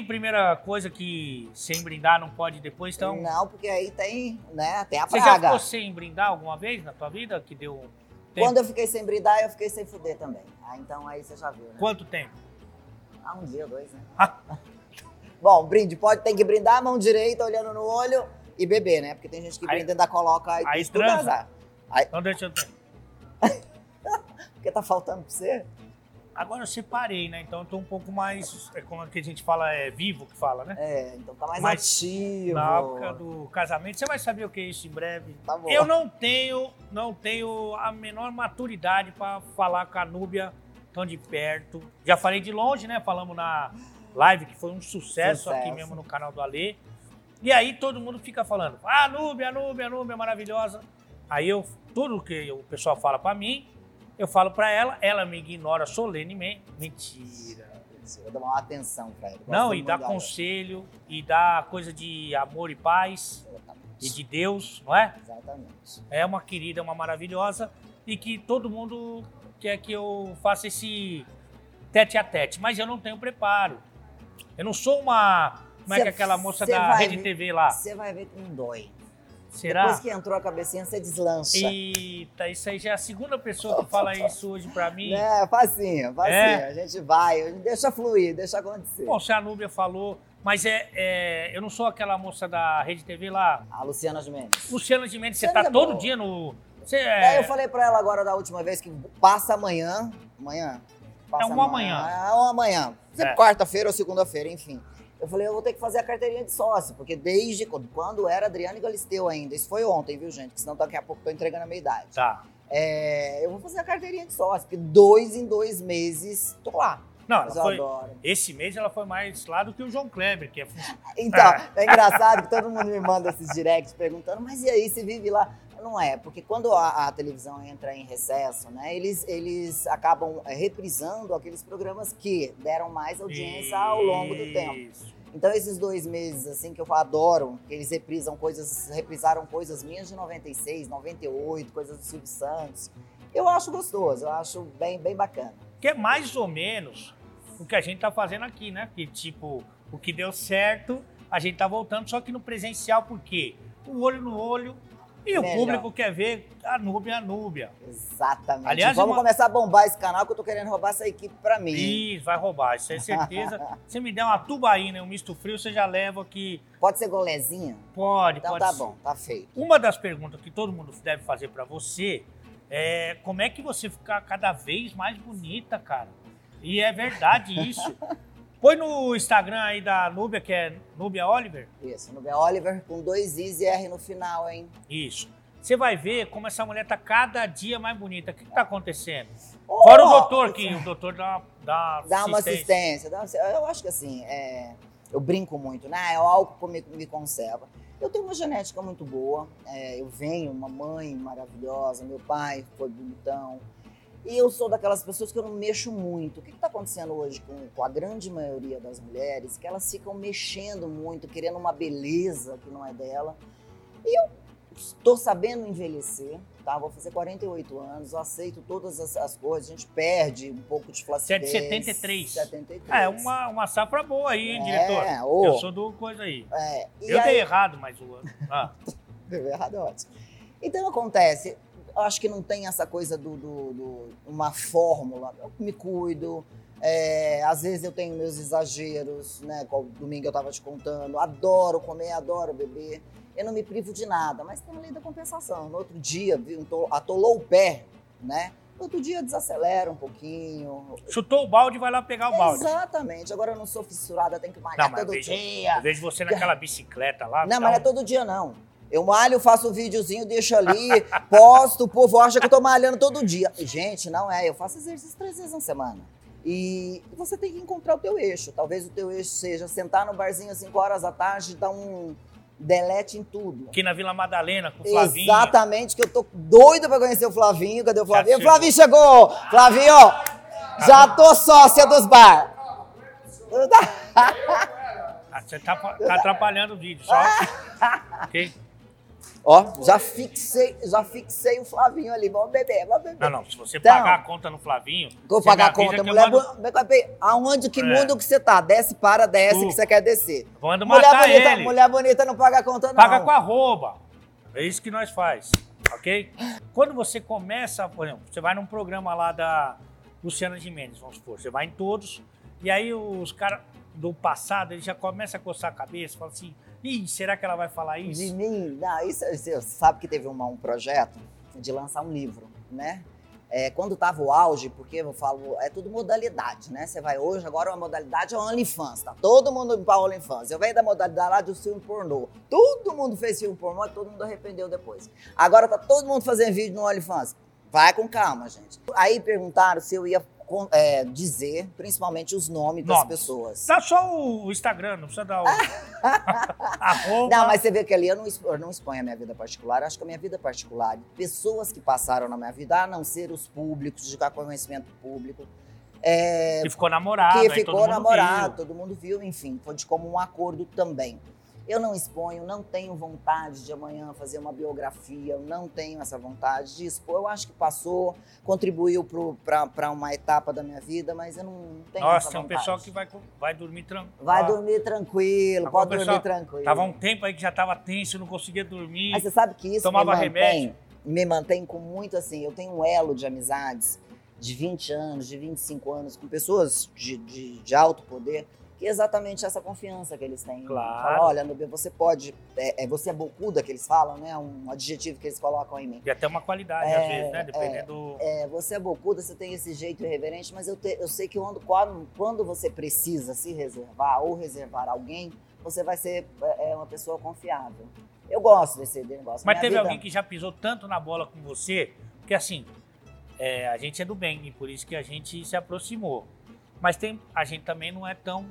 de primeira coisa que sem brindar não pode depois, então. Não, porque aí tem, né, tem a Você já praga. ficou sem brindar alguma vez na tua vida? Que deu. tempo? Quando eu fiquei sem brindar, eu fiquei sem fuder também. Ah, então aí você já viu, né? Quanto tempo? Ah, um dia, dois, né? Ah. Bom, brinde, pode, tem que brindar, mão direita, olhando no olho e beber, né? Porque tem gente que Aí- brinda e ainda coloca aí, aí transa. Aí, Então deixa eu porque tá faltando pra você? Agora eu separei, né? Então eu tô um pouco mais. É como que a gente fala, é vivo que fala, né? É, então tá mais Mas ativo. Na época do casamento, você vai saber o que é isso em breve. Tá bom. Eu não tenho, não tenho a menor maturidade para falar com a Núbia tão de perto. Já falei de longe, né? Falamos na live que foi um sucesso, Sucesso. aqui mesmo no canal do Alê. E aí todo mundo fica falando: "Ah, Núbia, Núbia, Núbia maravilhosa". Aí eu tudo que o pessoal fala para mim, eu falo para ela, ela me ignora solenemente. Mentira. Eu dou uma atenção pra ele. Não, e dá conselho, e dá coisa de amor e paz, Exatamente. e de Deus, não é? Exatamente. É uma querida, uma maravilhosa, e que todo mundo quer que eu faça esse tete a tete, mas eu não tenho preparo. Eu não sou uma. Como é Cê- que é aquela moça da Rede TV lá? Você vai ver que não dói. Será? Depois que entrou a cabecinha, você deslancha. Eita, isso aí já é a segunda pessoa que fala isso hoje pra mim. É, facinho, facinho. É? A gente vai, deixa fluir, deixa acontecer. Bom, se a Núbia falou, mas é, é, eu não sou aquela moça da Rede TV lá. A Luciana Gimenez. Luciana Gimenez, você Luciana tá é todo boa. dia no. Você É, é, eu falei pra ela agora da última vez que passa amanhã. Amanhã? Passa É um amanhã. É um amanhã. É. quarta-feira ou segunda-feira, enfim. Eu falei, eu vou ter que fazer a carteirinha de sócio, porque desde quando, quando era Adriana e Galisteu ainda, isso foi ontem, viu, gente? Que senão daqui a pouco eu tô entregando a minha idade. Tá. É, eu vou fazer a carteirinha de sócio, porque dois em dois meses tô lá. Não, ela foi. Esse mês ela foi mais lá do que o João Kleber, que é. Então, é engraçado que todo mundo me manda esses directs perguntando, mas e aí, você vive lá? Não é, porque quando a, a televisão entra em recesso, né, eles, eles acabam é, reprisando aqueles programas que deram mais audiência ao longo do tempo. Isso. Então, esses dois meses, assim, que eu adoro, que eles reprisam coisas, reprisaram coisas minhas de 96, 98, coisas do Silvio Santos. Eu acho gostoso, eu acho bem, bem bacana. Que é mais ou menos o que a gente tá fazendo aqui, né? Que tipo, o que deu certo, a gente tá voltando, só que no presencial, por quê? O olho no olho. E o Melhor. público quer ver a Núbia, a Núbia. Exatamente. Aliás, Vamos uma- começar a bombar esse canal, que eu tô querendo roubar essa equipe pra mim. Ih, vai roubar, isso é certeza. Se me der uma tubaína e um misto frio, você já leva que Pode ser golezinha? pode, Então pode tá ser. bom, tá feito. Uma das perguntas que todo mundo deve fazer pra você é como é que você fica cada vez mais bonita, cara? E é verdade isso. Põe no Instagram aí da Núbia, que é Núbia Oliver. Isso, B. Oliver com dois Is e R no final, hein? Isso. Você vai ver como essa mulher tá cada dia mais bonita. O que, que tá acontecendo? Oh, Fora o doutor, que o doutor dá, dá, Dá uma assistência. dá uma- eu acho que assim, é, eu brinco muito, né? É o álcool que me, me conserva. Eu tenho uma genética muito boa. é, eu venho, uma mãe maravilhosa, meu pai foi bonitão. E eu sou daquelas pessoas que eu não mexo muito. O que está acontecendo hoje com, com a grande maioria das mulheres? Que elas ficam mexendo muito, querendo uma beleza que não é dela. E eu estou sabendo envelhecer, tá? Vou fazer 48 anos, eu aceito todas as, as coisas. A gente perde um pouco de é flacidez. 73. 73. É, uma, uma safra boa aí, hein, É, diretor? ô. Eu sou do coisa aí. É, Eu aí, dei errado, mas o. Ah, Deu errado, é ótimo. Então acontece, eu acho que não tem essa coisa do, do- do- uma fórmula. Eu me cuido. é, às vezes eu tenho meus exageros, né? Qual domingo eu tava te contando. Adoro comer, adoro beber. Eu não me privo de nada, mas tem a lei da compensação. No outro dia, atolou o pé, né? No outro dia desacelera um pouquinho. chutou o balde, vai lá pegar o balde. Exatamente. Agora eu não sou fissurada, tenho que malhar Não, mas todo veja- dia. Eu vejo você naquela bicicleta lá. Não, mas não é todo dia, não. Eu malho, faço um videozinho, deixo ali, posto, o povo acha que eu tô malhando todo dia. Gente, não é. Eu faço exercício três vezes na semana. E você tem que encontrar o teu eixo. Talvez o teu eixo seja sentar no barzinho às 5 horas da tarde e dar um delete em tudo. Aqui na Vila Madalena, com o Flavinho. Exatamente, que eu tô doido pra conhecer o Flavinho. Cadê o Flavinho? chegou. Flavinho chegou! Flavinho, já tô sócia dos bar. Ah, Você tá, tá atrapalhando o vídeo, só. ok? Ó, já fixei, já fixei o Flavinho ali. Vamos beber, vamos beber. Não, não. Se você Então, pagar a conta no Flavinho. Vou pagar a conta. Mulher, mando- aonde que É. mundo que você tá? Desce, para, desce Tu. que você quer descer. Manda Mulher matar bonita, ele. mulher bonita não paga a conta, não. Paga com arroba. É isso que nós faz, ok? Quando você começa, por exemplo, você vai num programa lá da Luciana Gimenez, vamos supor, você vai em todos, e aí os caras do passado, eles já começam a coçar a cabeça, falam assim, ih, será que ela vai falar De isso? mim, não, isso, você sabe que teve uma- um projeto de lançar um livro, né? É, quando tava o auge, porque eu falo, é tudo modalidade, né? Você vai hoje, agora a modalidade é o OnlyFans, tá? Todo mundo para OnlyFans. Eu venho da modalidade lá do filme pornô. Todo mundo fez filme pornô e todo mundo arrependeu depois. Agora tá todo mundo fazendo vídeo no OnlyFans. Vai com calma, gente. Aí perguntaram se eu ia é, dizer, principalmente, os nomes das Nomes. pessoas. Dá só o Instagram, não precisa dar o... arroba. Não, mas você vê que ali eu não, eu não exponho a minha vida particular. Acho que a minha vida particular, pessoas que passaram na minha vida, a não ser os públicos, de conhecimento público, é, Que ficou namorado, que ficou todo namorado, todo mundo viu, enfim, foi de como um acordo também. Eu não exponho, não tenho vontade de amanhã fazer uma biografia, eu não tenho essa vontade de expor. Eu acho que passou, contribuiu para uma etapa da minha vida, mas eu não tenho Nossa, essa tem um vontade. pessoal que vai, vai dormir tranquilo. Vai dormir tranquilo, Agora, pode dormir tranquilo. Tava um tempo aí que já tava tenso, não conseguia dormir. Mas você sabe que isso Tomava me mantém, remédio. me mantém com muito assim. Eu tenho um elo de amizades de 20 anos, de 25 anos, com pessoas de, de, de alto poder, exatamente essa confiança que eles têm. Claro. Fala, olha, Nubia, você pode. É, é, você é bocuda que eles falam, né? Um adjetivo que eles colocam em mim. E até uma qualidade, É, às vezes, né? Dependendo. É, você é bocuda, você tem esse jeito irreverente, mas eu, te- eu sei que quando, quando, quando você precisa se reservar ou reservar alguém, você vai ser é, uma pessoa confiável. Eu gosto desse negócio. Mas Minha teve vida- alguém que já pisou tanto na bola com você, porque assim, é, a gente é do bem e por isso que a gente se aproximou. Mas tem, a gente também não é tão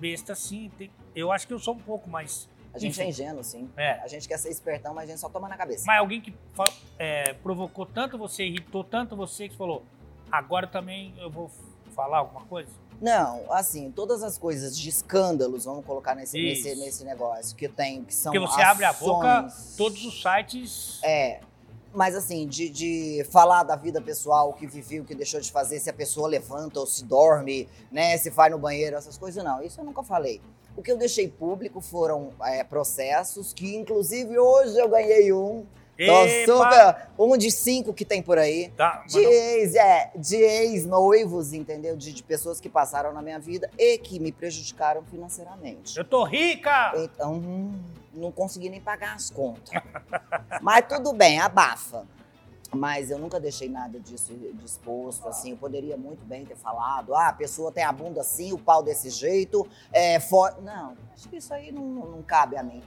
besta assim. tem- eu acho que eu sou um pouco mais. A gente Enfim. é ingênuo, sim. É, A gente quer ser espertão, mas a gente só toma na cabeça. mas alguém que é, provocou tanto você, irritou tanto você, que falou: agora também eu vou falar alguma coisa? Não, assim, todas as coisas de escândalos, vamos colocar nesse, nesse, nesse negócio, que tem, que são Porque você abre a boca, ações- todos os sites. É, mas assim, de, de falar da vida pessoal, o que viveu, o que deixou de fazer, se a pessoa levanta ou se dorme, né, se vai no banheiro, essas coisas, não. Isso eu nunca falei. O que eu deixei público foram é, processos, que inclusive hoje eu ganhei um. Tô Epa! super, um de cinco que tem por aí. Tá, De ex, é, de ex-noivos, entendeu? De, de pessoas que passaram na minha vida e que me prejudicaram financeiramente. eu tô rica! Então, hum, não consegui nem pagar as contas. Mas tudo bem, abafa. Mas eu nunca deixei nada disso disposto, assim. Eu poderia muito bem ter falado, ah, a pessoa tem a bunda assim, o pau desse jeito, é for... Não, acho que isso aí não- não cabe a mim.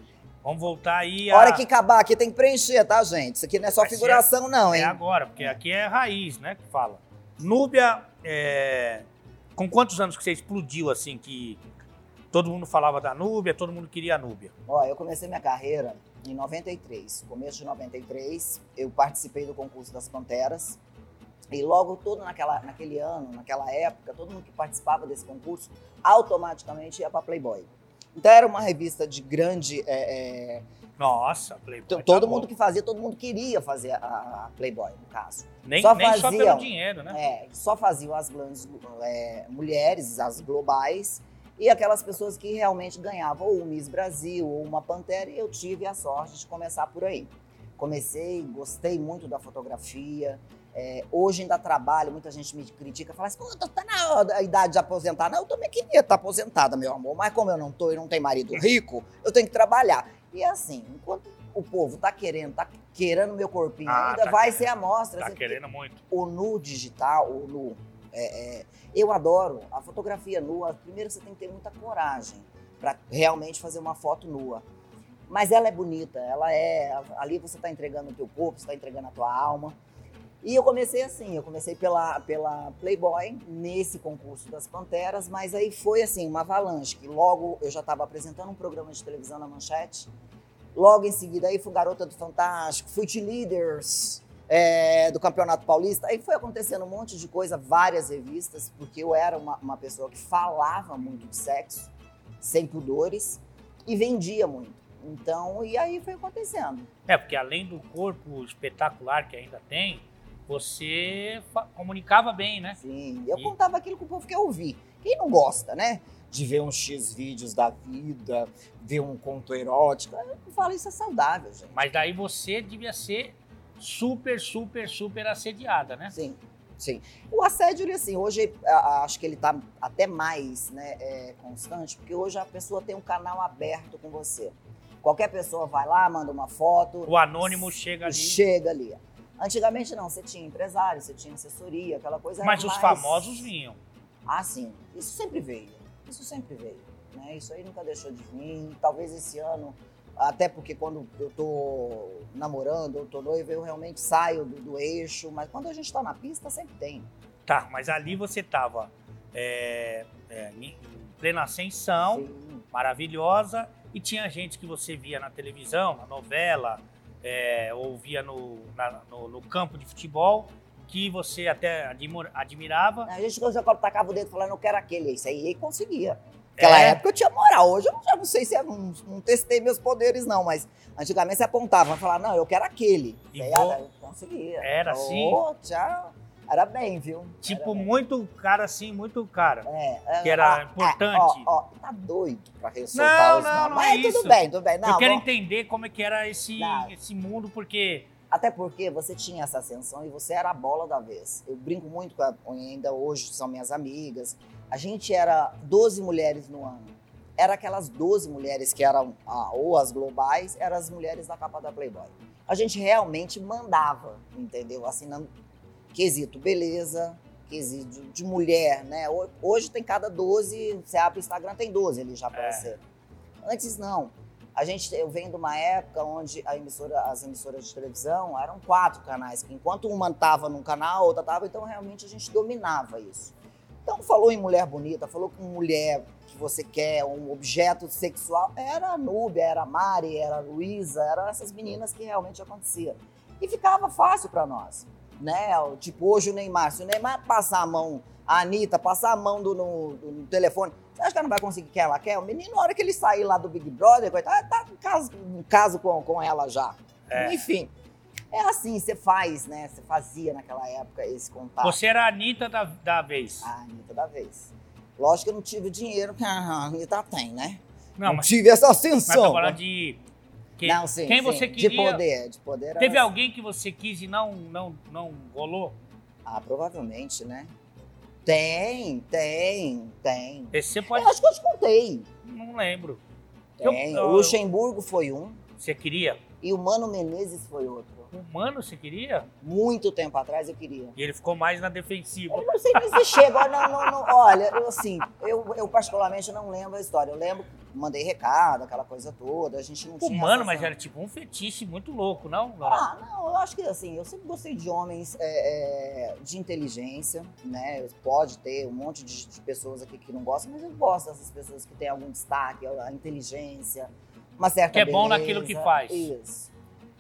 Vamos voltar aí A hora que acabar aqui tem que preencher, tá, gente? Isso aqui não é só Vai ser- figuração, não, É hein? agora, porque aqui é raiz, né? Que fala. Núbia, é, com quantos anos que você explodiu assim que todo mundo falava da Núbia, todo mundo queria a Núbia? Ó, eu comecei minha carreira em 93. Começo de 93, eu participei do concurso das Panteras. E logo todo naquela, naquele ano, naquela época, todo mundo que participava desse concurso automaticamente ia para Playboy. Então era uma revista de grande. é, é, Nossa, Playboy. to- tá todo bom. mundo que fazia, todo mundo queria fazer a, a Playboy, no caso. Nem, só nem só faziam. pelo dinheiro, né? É, só faziam as grandes é, mulheres, as globais, e aquelas pessoas que realmente ganhavam ou o Miss Brasil ou uma Pantera, e eu tive a sorte de começar por aí. Comecei, gostei muito da fotografia. É, hoje ainda trabalho, muita gente me critica, fala assim, pô, tá na hora da idade de aposentar. Não, eu também queria estar aposentada, meu amor, mas como eu não tô e não tenho marido rico, eu tenho que trabalhar. E é assim, enquanto o povo tá querendo, tá querendo meu corpinho Ah, ainda, tá vai querendo. ser a mostra. Tá assim, querendo muito. o nu digital, o nu. é, é, eu adoro a fotografia nua. Primeiro você tem que ter muita coragem para realmente fazer uma foto nua. Mas ela é bonita, ela é. Ali você está entregando o teu corpo, você está entregando a tua alma. E eu comecei assim, eu comecei pela, pela Playboy, nesse concurso das Panteras, mas aí foi assim, uma avalanche, que logo eu já estava apresentando um programa de televisão na Manchete, logo em seguida aí fui Garota do Fantástico, fui de Leaders, é, do Campeonato Paulista. Aí foi acontecendo um monte de coisa, várias revistas, porque eu era uma, uma pessoa que falava muito de sexo, sem pudores, e vendia muito. Então, e aí foi acontecendo. É, porque além do corpo espetacular que ainda tem, você comunicava bem, né? Sim, eu E- contava aquilo que o povo quer ouvir. Quem não gosta, né? De ver uns X vídeos da vida, ver um conto erótico. Eu falo, isso é saudável, gente. Mas daí você devia ser super, super, super assediada, né? Sim, sim. O assédio, ele assim, hoje acho que ele tá até mais né, é, constante, porque hoje a pessoa tem um canal aberto com você. Qualquer pessoa vai lá, manda uma foto, O anônimo chega ali. chega ali. Antigamente não, você tinha empresário, você tinha assessoria, aquela coisa Mas os mais- famosos vinham. Ah, sim. Isso sempre veio. Isso sempre veio. Né? Isso aí nunca deixou de vir. Talvez esse ano, até porque quando eu tô namorando, eu tô noiva, eu realmente saio do, do eixo. Mas quando a gente tá na pista, sempre tem. Tá, mas ali você tava é, é, em plena ascensão, Sim. maravilhosa, e tinha gente que você via na televisão, na novela, é, ou via no, na- no, no campo de futebol, que você até admir- admirava. A gente já tacava o dedo falando, eu quero aquele. Isso aí e conseguia. Naquela É. época eu tinha moral. Hoje eu já não sei se é. Não, não testei meus poderes, não. Mas antigamente você apontava, falava, não, eu quero aquele. E Aí, vou- ah, eu conseguia. Era assim? Oh, já. Era bem, viu? Tipo, bem. muito cara assim, muito cara. É, é, que era ah, importante. Ó, ó, tá doido pra ressaltar Não, os não, nomes. não Mas é tudo isso. bem, tudo bem. Não, eu quero vamos- entender como é que era esse, Não. esse mundo, porque Até porque você tinha essa ascensão e você era a bola da vez. Eu brinco muito com a, ainda hoje, são minhas amigas. A gente era 12 mulheres no ano. Era aquelas 12 mulheres que eram ah, ou as globais, eram as mulheres da capa da Playboy. A gente realmente mandava, entendeu? Assim, não, quesito beleza, quesito de, mulher, né? Ho- Hoje tem cada 12, você abre o Instagram, tem 12 ali já pra É. você. Antes não. A gente, eu venho de uma época onde emissora, as emissoras de televisão eram quatro canais, que enquanto uma estava num canal, a outra estava, então realmente a gente dominava isso. Então falou em mulher bonita, falou com mulher que você quer, um objeto sexual, era a Núbia, era a Mari, era a Luísa, eram essas meninas que realmente acontecia. E ficava fácil para nós, né? Tipo, hoje o Neymar, se o Neymar passar a mão, a Anitta passar a mão do, no, no telefone, você acha que ela não vai conseguir que ela quer? O menino, na hora que ele sair lá do Big Brother, coitado, tá em caso, em caso com, com ela já. É. Enfim, é assim, você faz, né? Você fazia naquela época esse contato. você era a Anitta da, da vez. A Anitta da vez. Lógico que eu não tive o dinheiro que a Anitta tem, né? não, mas, tive essa mas tô ascensão. falando de. Que- não, sim, quem sim, você De queria. poder, de poder. Teve assim. alguém que você quis e não, não, não rolou? Ah, provavelmente, né? Tem, tem, tem. Esse você pode. Eu acho que eu te contei. Não lembro. Eu- Tem. eu- o Luxemburgo foi um Você queria? e o Mano Menezes foi outro. Humano você queria? Muito tempo atrás eu queria. E ele ficou mais na defensiva. Eu não sei nem se chega. Não, não, não. Olha, eu assim, eu, eu particularmente não lembro a história. Eu lembro, mandei recado, aquela coisa toda. A gente não tinha. Humano, mas era tipo um fetiche muito louco, não? Ah, não, eu acho que assim, eu sempre gostei de homens é, é, de inteligência, né? Pode ter um monte de, de pessoas aqui que não gostam, mas eu gosto dessas pessoas que têm algum destaque, a inteligência, uma certa Que é bom beleza. naquilo que faz. Isso.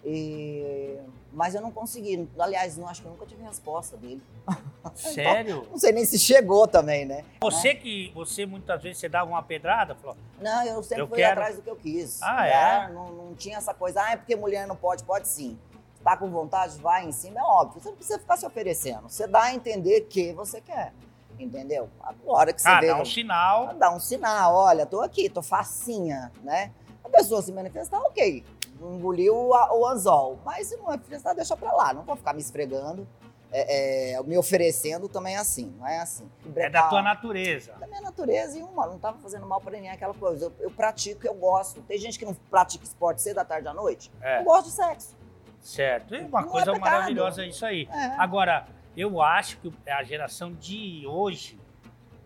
E- Mas eu não consegui. Aliás, não acho que eu nunca tive resposta dele. Sério? Não sei nem se chegou também, né? Você que você muitas vezes você dava uma pedrada, falou, Não, eu sempre Eu fui quero. atrás do que eu quis. Ah, né? é? Não, não tinha essa coisa, ah, é porque mulher não pode, pode sim. Tá com vontade, vai em cima, é óbvio. Você não precisa ficar se oferecendo. Você dá a entender que você quer. Entendeu? Agora que você ah, vê. dá um sinal. dá um sinal, olha, tô aqui, tô facinha, né? A pessoa se manifestar, ok. Engoliu a- o anzol. Mas se não manifestar, deixa pra lá. Não vou ficar me esfregando. é, é, me oferecendo também é assim, não é assim. É da tua natureza. Da minha natureza e uma, não tava fazendo mal pra ninguém aquela coisa. Eu, eu pratico, eu gosto. Tem gente que não pratica esporte cedo da tarde à noite. É. Eu gosto de sexo. Certo. É uma Não é coisa pecado. maravilhosa isso aí. É. Agora, eu acho que a geração de hoje,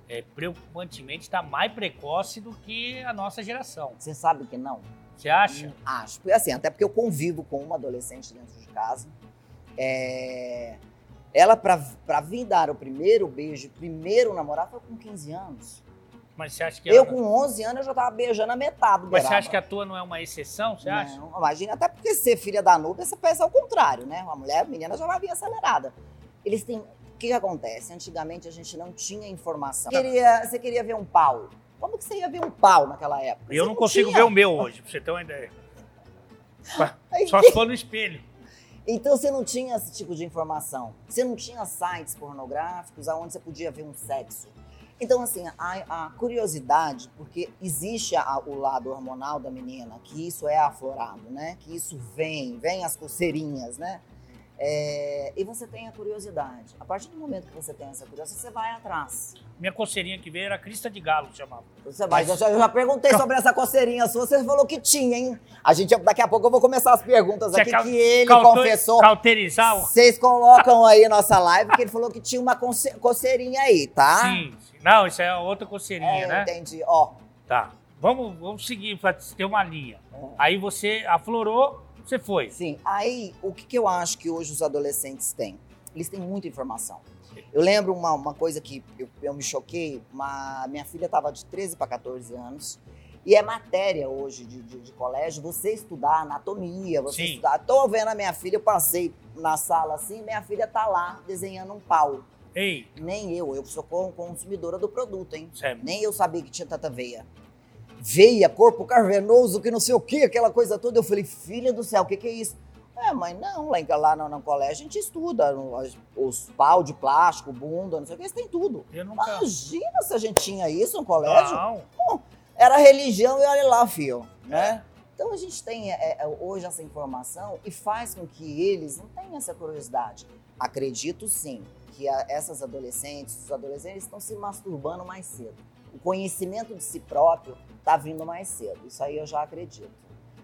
é, preocupantemente, está mais precoce do que a nossa geração. Você sabe que não? Você acha? Acho. Assim, até porque eu convivo com uma adolescente dentro de casa. É, Ela, pra vir dar o primeiro beijo, primeiro namorar, foi com 15 anos. Mas você acha que Eu, ela- com 11 anos, eu já tava beijando a metade do Mas você acha que a tua não é uma exceção? Você acha? Não, imagina, até porque ser filha da Nubia, você pensa ao contrário, né? Uma mulher, a menina já vai vir acelerada. Eles têm. O que, que acontece? Antigamente a gente não tinha informação. Queria, você queria ver um pau. Como que você ia ver um pau naquela época? Eu Você não consigo tinha. ver o meu hoje, pra você ter uma ideia. Só se for no espelho. Então você não tinha esse tipo de informação. Você não tinha sites pornográficos onde você podia ver um sexo. Então, assim, a, a curiosidade, porque existe a, o lado hormonal da menina, que isso é aflorado, né? Que isso vem, vem as coceirinhas, né? É, e você tem a curiosidade. A partir do momento que você tem essa curiosidade, você vai atrás. Minha coceirinha que veio era crista de galo, chamava. Você vai, Mas... eu, já, eu já perguntei sobre essa coceirinha sua, você falou que tinha, hein? A gente, daqui a pouco eu vou começar as perguntas você aqui cal... que ele confessou. Cauterizar? Vocês colocam aí nossa live, que ele falou que tinha uma coceirinha aí, tá? Sim, sim. Não, isso é outra coceirinha, é, né? Entendi, ó. Tá. Vamos, vamos seguir para ter uma linha. É. Aí você aflorou você foi. Sim. Aí, o que, que eu acho que hoje os adolescentes têm? Eles têm muita informação. Eu lembro uma, uma coisa que eu, eu me choquei. Uma, minha filha estava de 13 para 14 anos. E é matéria hoje de, de, de, colégio você estudar anatomia, você Sim. estudar. Tô vendo a minha filha, eu passei na sala assim, minha filha tá lá desenhando um pau. Ei. Nem eu, eu sou consumidora do produto, hein? Sério? Nem eu sabia que tinha tanta veia veia, corpo cavernoso, que não sei o que, aquela coisa toda. Eu falei, filha do céu, o que, que é isso? É, mãe, não, lá, lá no, no, colégio a gente estuda os, pau de plástico, bunda, não sei o que, isso tem tudo. Nunca... Imagina se a gente tinha isso no colégio. Não. Bom, era religião e olha lá, filho, né? É. Então a gente tem é, é, hoje essa informação e faz com que eles não tenham essa curiosidade. Acredito sim que a, essas adolescentes, os adolescentes estão se masturbando mais cedo. O conhecimento de si próprio está vindo mais cedo. Isso aí eu já acredito.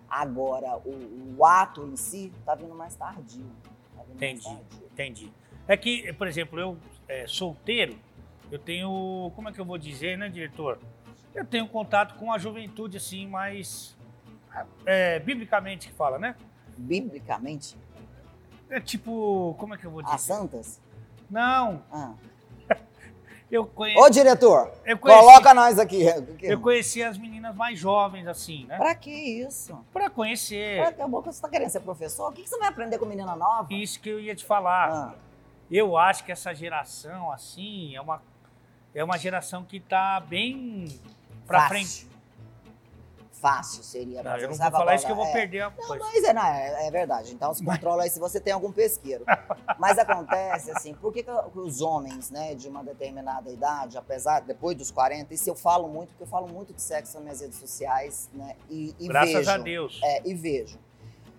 Agora, o, o ato em si está vindo mais tardio. Tá vindo entendi, mais tardio. entendi. É que, por exemplo, eu é, solteiro, eu tenho, como é que eu vou dizer, né, diretor? Eu tenho contato com a juventude, assim, mais é, biblicamente que fala, né? Biblicamente? É tipo, como é que eu vou dizer? As santas? Não. Ah. Eu conhe... Ô, diretor, eu conheci... coloca nós aqui. Eu conheci as meninas mais jovens, assim, né? Pra que isso? Pra conhecer. Pra que a boca você tá querendo ser professor? O que, que você vai aprender com menina nova? Isso que eu ia te falar. Ah. Eu acho que essa geração, assim, é uma, é uma geração que tá bem pra Fácil. frente fácil seria. Não, eu não vou falar isso que eu vou é, perder a não, coisa. Mas é, não, é, é, verdade. Então se controla aí se você tem algum pesqueiro. mas acontece assim, por que, que, os homens, né, de uma determinada idade, apesar, depois dos 40, isso eu falo muito, porque eu falo muito de sexo nas minhas redes sociais, né? E, e Graças vejo, a Deus. É, e vejo.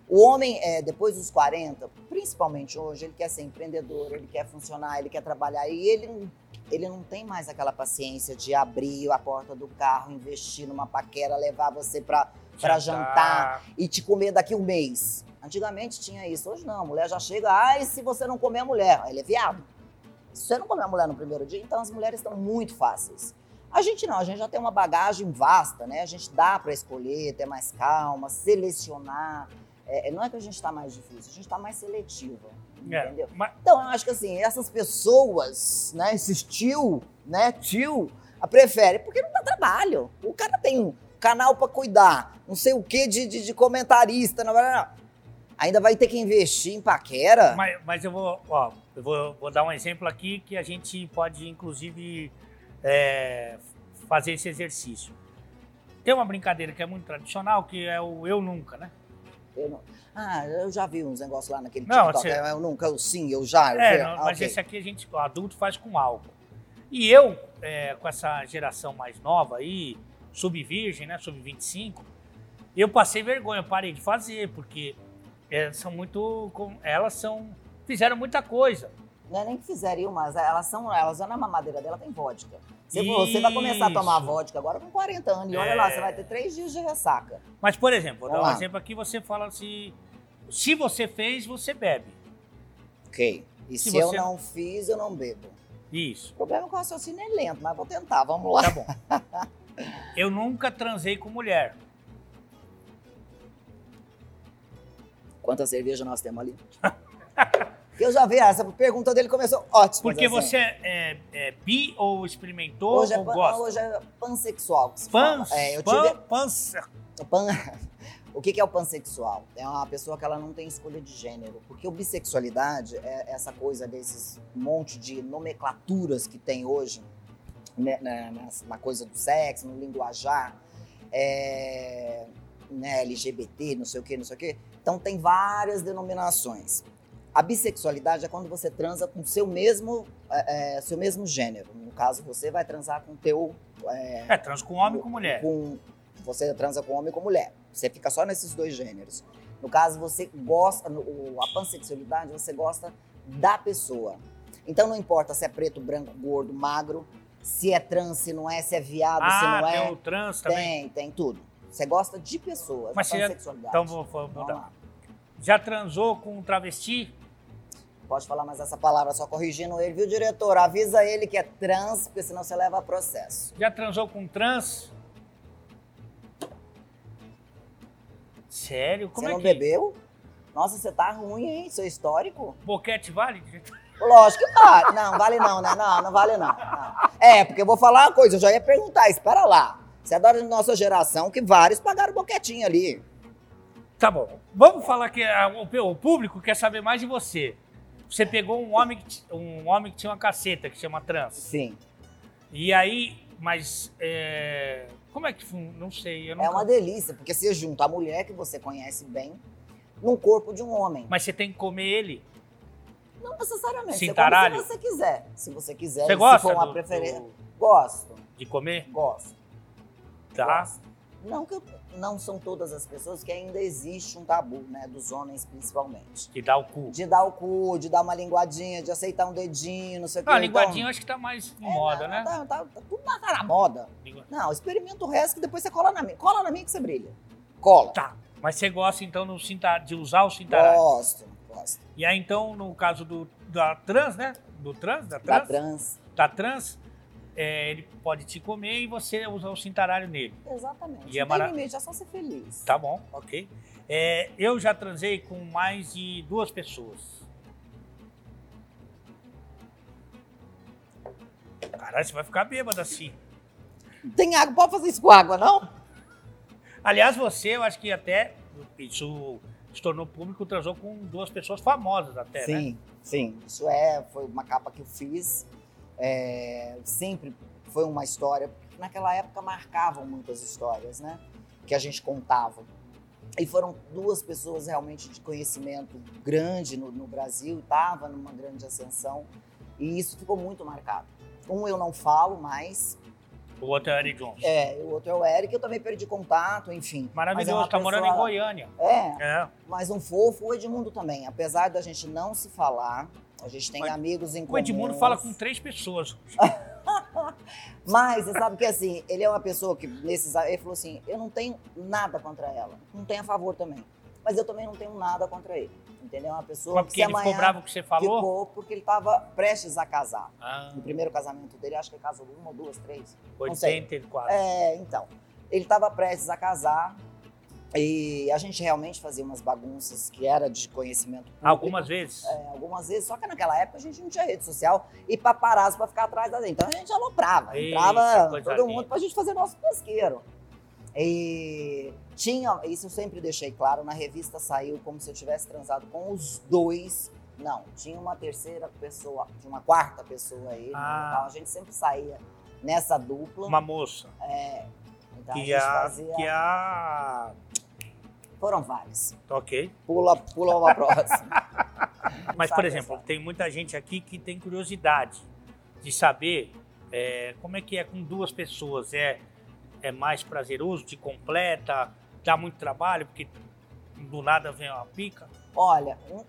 O homem, é, depois dos 40, principalmente hoje, ele quer ser empreendedor, ele quer funcionar, ele quer trabalhar. E ele ele não tem mais aquela paciência de abrir a porta do carro, investir numa paquera, levar você para jantar. jantar e te comer daqui um mês. Antigamente tinha isso, hoje não. A mulher já chega, ai, se você não comer a mulher, ele é viado. Se você não comer a mulher no primeiro dia, então as mulheres estão muito fáceis. A gente não, a gente já tem uma bagagem vasta, né? A gente dá para escolher, ter mais calma, selecionar. É, não é que a gente está mais difícil, a gente está mais seletiva. É, entendeu? Mas... Então, eu acho que assim, essas pessoas, né, esses tio, né, tio, a prefere, porque não dá trabalho. O cara tem um canal para cuidar, não sei o que de, de, de comentarista, não, não, não. ainda vai ter que investir em paquera. Mas, mas eu vou, ó, eu vou, vou, dar um exemplo aqui que a gente pode, inclusive, é, fazer esse exercício. Tem uma brincadeira que é muito tradicional, que é o eu nunca, né? Eu não... Ah, eu já vi uns negócios lá naquele não, TikTok. Você... Eu nunca, eu sim, eu já. Eu é, não, mas okay. esse aqui a gente, o adulto faz com álcool. E eu, é, com essa geração mais nova aí, sub-virgem, né, sub-25, eu passei vergonha, eu parei de fazer, porque é, são muito, elas são, fizeram muita coisa. Não é nem que fizeriam, mas elas são, elas na mamadeira dela tem vodka. Você, você vai começar a tomar vodka agora com 40 anos. E olha é... lá, você vai ter três dias de ressaca. Mas, por exemplo, vou Vamos dar um lá. exemplo aqui, você fala assim, se você fez, você bebe. Ok. E se, se eu não fiz, eu não bebo. Isso. O problema é que o raciocínio é lento, mas vou tentar, vamos lá. Tá bom. eu nunca transei com mulher. Quantas cervejas nós temos ali? eu já vi, essa pergunta dele começou ótimo. Porque assim. você é, é, bi ou experimentou hoje é ou é, gosta? Hoje é pansexual. Pans, é, eu pan, tive... Pan... O que é o pansexual? É uma pessoa que ela não tem escolha de gênero. Porque o bissexualidade é essa coisa desses monte de nomenclaturas que tem hoje né, na, na, coisa do sexo, no linguajar. É, né, LGBT, não sei o que, não sei o que. Então tem várias denominações. A bissexualidade é quando você transa com seu mesmo, é, é, seu mesmo gênero. No caso, você vai transar com teu. É, é trans com homem e com mulher. Com, você transa com homem e com mulher. Você fica só nesses dois gêneros. No caso, você gosta, no, a pansexualidade, você gosta da pessoa. Então não importa se é preto, branco, gordo, magro, se é trans, se não é, se é viado, ah, se não é. Tem o trans também. Tem, tem tudo. Você gosta de pessoas, Mas da pansexualidade. Já... Então vou, vou mudar. Já transou com um travesti? Pode falar mais essa palavra, só corrigindo ele, viu, diretor? Avisa ele que é trans, porque senão você leva a processo. Já transou com trans? Sério? Como você é não que... bebeu? Nossa, você tá ruim, hein? Seu histórico? Boquete vale? Lógico que vale. Não, vale não, né? Não, não vale não. não. É, porque eu vou falar uma coisa, eu já ia perguntar, espera lá. Você é da nossa geração que vários pagaram boquetinho ali. Tá bom. Vamos falar que o público quer saber mais de você. Você pegou um homem que, um homem que tinha uma caceta, que chama trans. Sim. E aí, mas é, como é que não sei? É uma delícia, porque você junta a mulher que você conhece bem num corpo de um homem. Mas você tem que comer ele. Não necessariamente. Cintaralho? Você come se você quiser. Se você quiser, você gosta se for uma do, preferência. Do... Gosto. De comer? Gosto. Tá. Gosto. Não que não são todas as pessoas que ainda existe um tabu, né? Dos homens principalmente. De dar o cu. De dar o cu, de dar uma linguadinha, de aceitar um dedinho, não sei o que. Não, linguadinha então, acho que tá mais em é, moda, né? Tá, tá, tá, tudo tá na moda. Não, experimenta o resto que depois você cola na minha. Cola na minha que você brilha. Cola. Tá. Mas você gosta então no cintar, de usar o cintaralho? Gosto, gosto. E aí então, no caso do, da trans, né? Do trans? Da trans? Da trans. Da trans é, ele pode te comer e você usa o cintaralho nele. Exatamente. E é mara... limite, é só ser feliz. Tá bom, ok. É, eu já transei com mais de duas pessoas. Caralho, você vai ficar bêbado assim. Tem água, pode fazer isso com água, não? Aliás, você, eu acho que até isso se tornou público, transou com duas pessoas famosas até, sim, né? Sim, sim. Isso é, foi uma capa que eu fiz é, sempre foi uma história, porque naquela época marcavam muitas histórias, né? Que a gente contava. E foram duas pessoas realmente de conhecimento grande no, no Brasil, estava numa grande ascensão, e isso ficou muito marcado. Um eu não falo mais. O outro é o Eric Johnson. É, o outro é o Eric, eu também perdi contato, enfim. Maravilhoso, é tá pessoa... morando em Goiânia. É, é, mas um fofo, o Edmundo também. Apesar da gente não se falar, a gente tem amigos em comum. O Edmundo fala com três pessoas. Mas você sabe que assim, ele é uma pessoa que nesses. Ele falou assim: eu não tenho nada contra ela. Não tenho a favor também. Mas eu também não tenho nada contra ele. Entendeu? É uma pessoa Mas porque que ele ficou bravo que você falou? Ficou porque ele estava prestes a casar. Ah. No primeiro casamento dele, acho que ele casou uma, duas, três. 84. É, então. Ele estava prestes a casar e a gente realmente fazia umas bagunças que era de conhecimento público. Algumas vezes? É, algumas vezes, só que naquela época a gente não tinha rede social e paparazzo para ficar atrás da gente. Então a gente aloprava, Eita, entrava todo mundo para a gente fazer nosso pesqueiro. E tinha, isso eu sempre deixei claro, na revista saiu como se eu tivesse transado com os dois. Não, tinha uma terceira pessoa, tinha uma quarta pessoa aí. Ah. A gente sempre saía nessa dupla. Uma moça. É. Então que a, a fazia... que a foram vários. Ok. Pula, pula uma próxima. Mas, por exemplo, tem muita gente aqui que tem curiosidade de saber é, como é que é com duas pessoas. É, é mais prazeroso, te completa, dá muito trabalho, porque do nada vem uma pica? Olha, um,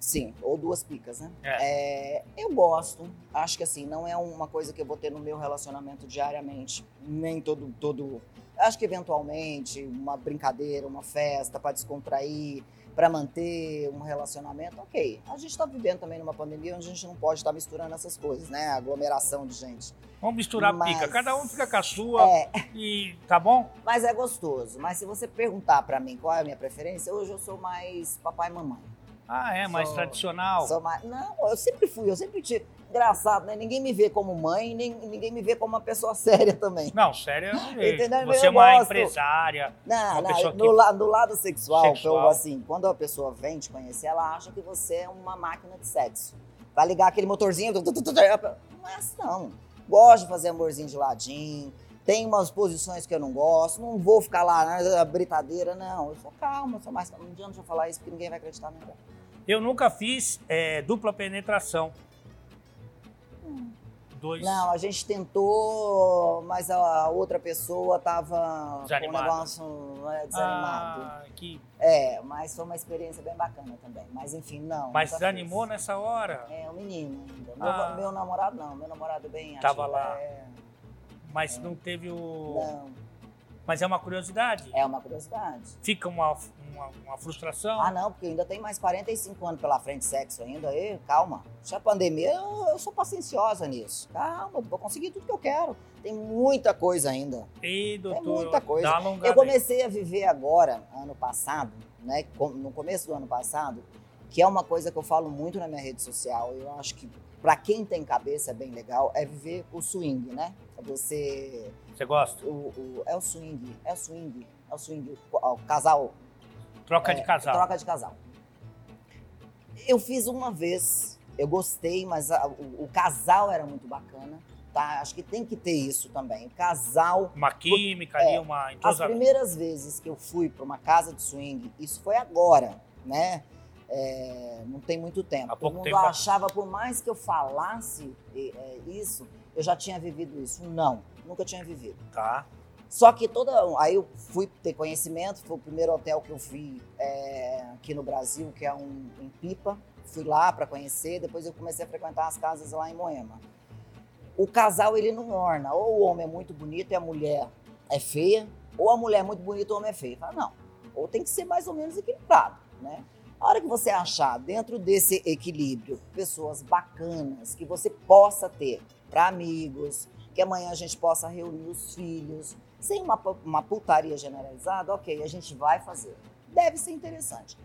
sim, ou duas picas, né? É. É, eu gosto. Acho que assim, não é uma coisa que eu vou ter no meu relacionamento diariamente. Nem todo, todo Acho que eventualmente uma brincadeira, uma festa para descontrair, para manter um relacionamento, ok. A gente está vivendo também numa pandemia onde a gente não pode estar tá misturando essas coisas, né? Aglomeração de gente. Vamos misturar Mas, pica, cada um fica com a sua é, e tá bom? Mas é gostoso. Mas se você perguntar para mim qual é a minha preferência, hoje eu sou mais papai e mamãe. Ah, é? Mais sou, tradicional? Sou mais, não, eu sempre fui, eu sempre tive. Engraçado, né? Ninguém me vê como mãe, nem ninguém me vê como uma pessoa séria também. Não, séria Entendeu? Você é uma empresária. Não, não, no, que... no, lado sexual, sexual. Eu, assim, quando a pessoa vem te conhecer, ela acha que você é uma máquina de sexo. Vai ligar aquele motorzinho. Não é assim, não. Gosto de fazer amorzinho de ladinho tem umas posições que eu não gosto, não vou ficar lá na britadeira, não. Eu sou calma, eu sou mais calma. Um dia não deixa eu falar isso porque ninguém vai acreditar em mim. Eu nunca fiz é, dupla penetração. Dois. Não, a gente tentou, mas a outra pessoa tava com um negócio é, desanimado. Ah, que... É, mas foi uma experiência bem bacana também. Mas enfim, não. Mas desanimou fiz. nessa hora? É, o menino ainda. Meu, Ah. meu namorado não, meu namorado é bem Tava ativo, lá. É, Mas não teve o. não, Mas é uma curiosidade. é uma curiosidade. Fica uma, uma, uma frustração. Ah, não, porque ainda tem mais 45 anos pela frente sexo ainda. Aí, calma. Se a pandemia, eu, eu sou pacienciosa nisso. Calma, vou conseguir tudo que eu quero. Tem muita coisa ainda. Ei, doutor. muita coisa. Eu aí. comecei a viver agora, ano passado, né, no começo do ano passado, que é uma coisa que eu falo muito na minha rede social. Eu acho que para quem tem cabeça é bem legal, é viver o swing, né? É Você Você gosta? o, o- é o swing, é o swing, é o swing, o, o casal, Troca é, de casal. troca de casal. Eu fiz uma vez, eu gostei, mas a- o, o casal era muito bacana, tá? Acho que tem que ter isso também. Casal Uma química ali, É, uma As primeiras vezes que eu fui para uma casa de swing, isso foi agora, né? É, não tem muito tempo. Há Todo mundo tempo. achava, por mais que eu falasse é, isso, eu já tinha vivido isso. Não, nunca tinha vivido. Tá. Só que toda. Aí eu fui ter conhecimento, foi o primeiro hotel que eu fui é, aqui no Brasil, que é um em Pipa. Fui lá para conhecer, depois eu comecei a frequentar as casas lá em Moema. O casal, ele não orna. Ou o homem é muito bonito e a mulher é feia, ou a mulher é muito bonita e o homem é feio. Fala, não. Ou tem que ser mais ou menos equilibrado, né? A hora que você achar dentro desse equilíbrio pessoas bacanas que você possa ter para amigos, que amanhã a gente possa reunir os filhos, sem uma, uma putaria generalizada, ok, a gente vai fazer. Deve ser interessante.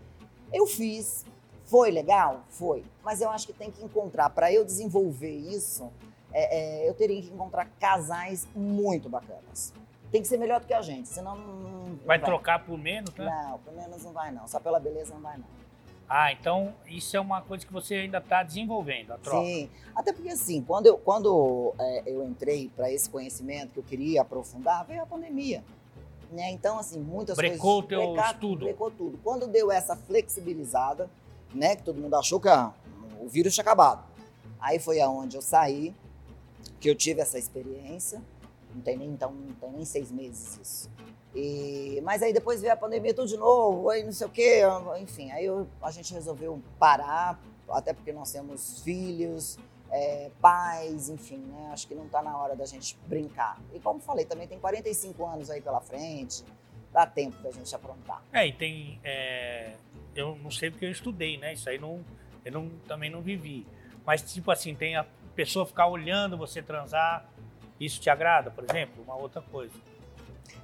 Eu fiz, foi legal? Foi. Mas eu acho que tem que encontrar, para eu desenvolver isso, é, é, eu teria que encontrar casais muito bacanas. Tem que ser melhor do que a gente, senão não, não Vai trocar por menos, né? Não, pelo menos não vai não. Só pela beleza não vai não. Ah, então isso é uma coisa que você ainda está desenvolvendo, a troca. Sim, até porque assim, quando eu, quando, é, eu entrei para esse conhecimento que eu queria aprofundar, veio a pandemia. Né? Então, assim, muitas Brecou o coisas... teu brecar- estudo. Brecou tudo. Quando deu essa flexibilizada, né, que todo mundo achou que ah, o vírus tinha acabado. Aí foi aonde eu saí, que eu tive essa experiência. Não tem nem, então, não tem nem seis meses isso. E, mas aí depois veio a pandemia tudo de novo, aí não sei o quê, enfim. Aí eu- a gente resolveu parar, até porque nós temos filhos, é, pais, enfim, né? Acho que não está na hora da gente brincar. E como falei, também tem 45 anos aí pela frente, dá tempo da gente aprontar. É, e tem. é, eu não sei porque eu estudei, né? Isso aí não, eu não, também não vivi. Mas, tipo assim, tem a pessoa ficar olhando você transar. Isso te agrada, por exemplo? Uma outra coisa.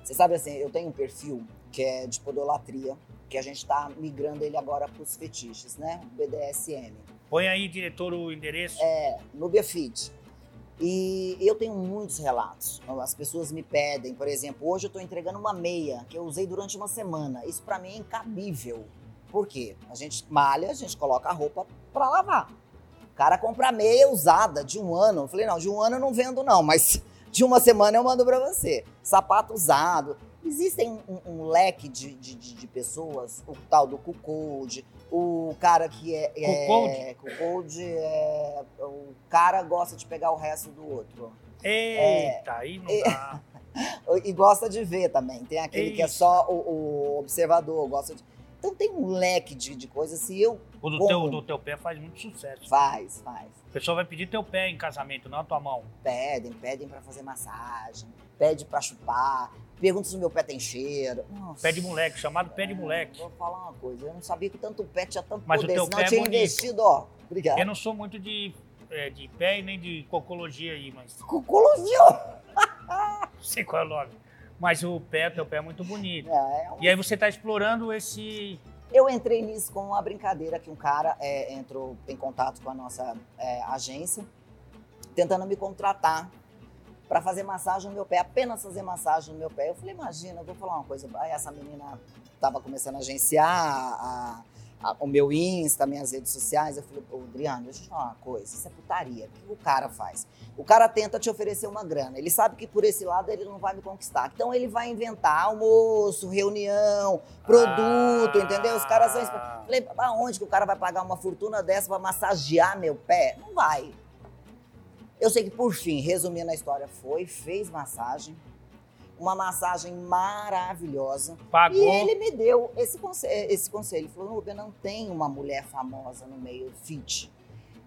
Você sabe assim, eu tenho um perfil que é de podolatria, que a gente está migrando ele agora para os fetiches, né? BDSM. Põe aí, diretor, o endereço. É, Nubia Fit. E eu tenho muitos relatos. As pessoas me pedem, por exemplo, hoje eu estou entregando uma meia que eu usei durante uma semana. Isso para mim é incabível. Por quê? A gente malha, a gente coloca a roupa para lavar. O cara compra meia usada de um ano. Eu falei, não, de um ano eu não vendo não, mas de uma semana eu mando para você. Sapato usado. Existem um, um leque de, de, de- pessoas, o tal do cuckold, o cara que é... é Cuckold é... O cara gosta de pegar o resto do outro. Eita, aí não é. dá. E gosta de ver também. Tem aquele que é só o, o observador, gosta de... Então tem um leque de, de coisas. Se eu O do Como? teu, do teu pé faz muito sucesso. faz, faz. O pessoal vai pedir teu pé em casamento, não a tua mão. Pedem, pedem pra fazer massagem, pede pra chupar, pergunta se o meu pé tem cheiro. Nossa. Pé de moleque, chamado pé de É, moleque. Vou falar uma coisa, eu não sabia que tanto pé tinha tanto Mas o poder, teu senão pé eu é tinha bonito. investido, ó. Obrigado. Eu não sou muito de, é, de pé e nem de cocologia aí, mas Cucologia! não sei qual é o nome. Mas o pé, teu pé é muito bonito. É, é um E aí você está explorando esse. Eu entrei nisso com uma brincadeira que um cara é, entrou em contato com a nossa é, agência, tentando me contratar para fazer massagem no meu pé, apenas fazer massagem no meu pé. Eu falei, imagina, eu vou falar uma coisa. Aí essa menina estava começando a agenciar, a- o meu Insta, minhas redes sociais, eu falei, ô Adriano, deixa eu te falar uma coisa, isso é putaria. O que o cara faz? O cara tenta te oferecer uma grana. Ele sabe que por esse lado ele não vai me conquistar. Então ele vai inventar almoço, reunião, produto, Ah. entendeu? Os caras são. esp- Falei, aonde que o cara vai pagar uma fortuna dessa pra massagear meu pé? Não vai. Eu sei que, por fim, resumindo a história, foi, fez massagem. Uma massagem maravilhosa. Pagou. E ele me deu esse conselho. Esse conselho. Ele falou, Nubia, não tem uma mulher famosa no meio fit.